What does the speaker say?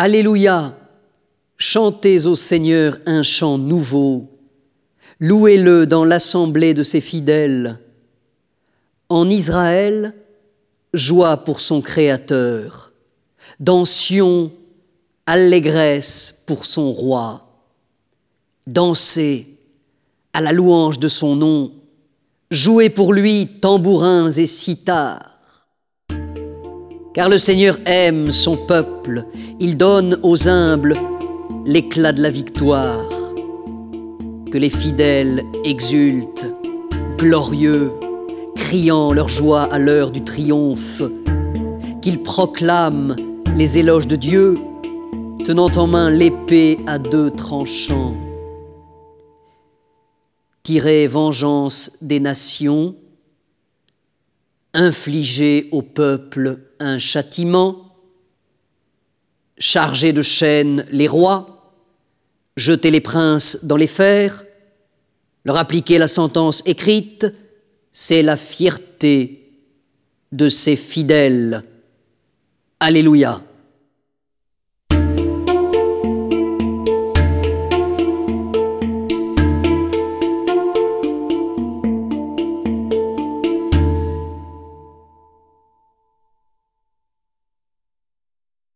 Alléluia, chantez au Seigneur un chant nouveau, louez-le dans l'assemblée de ses fidèles. En Israël, joie pour son Créateur, dans Sion, allégresse pour son roi. Dansez à la louange de son nom, jouez pour lui tambourins et cithars. Car le Seigneur aime son peuple, il donne aux humbles l'éclat de la victoire. Que les fidèles exultent, glorieux, criant leur joie à l'heure du triomphe, qu'ils proclament les éloges de Dieu tenant en main l'épée à deux tranchants. Tirer vengeance des nations, infliger au peuple un châtiment, charger de chaînes les rois, jeter les princes dans les fers, leur appliquer la sentence écrite, c'est la fierté de ses fidèles. Alléluia.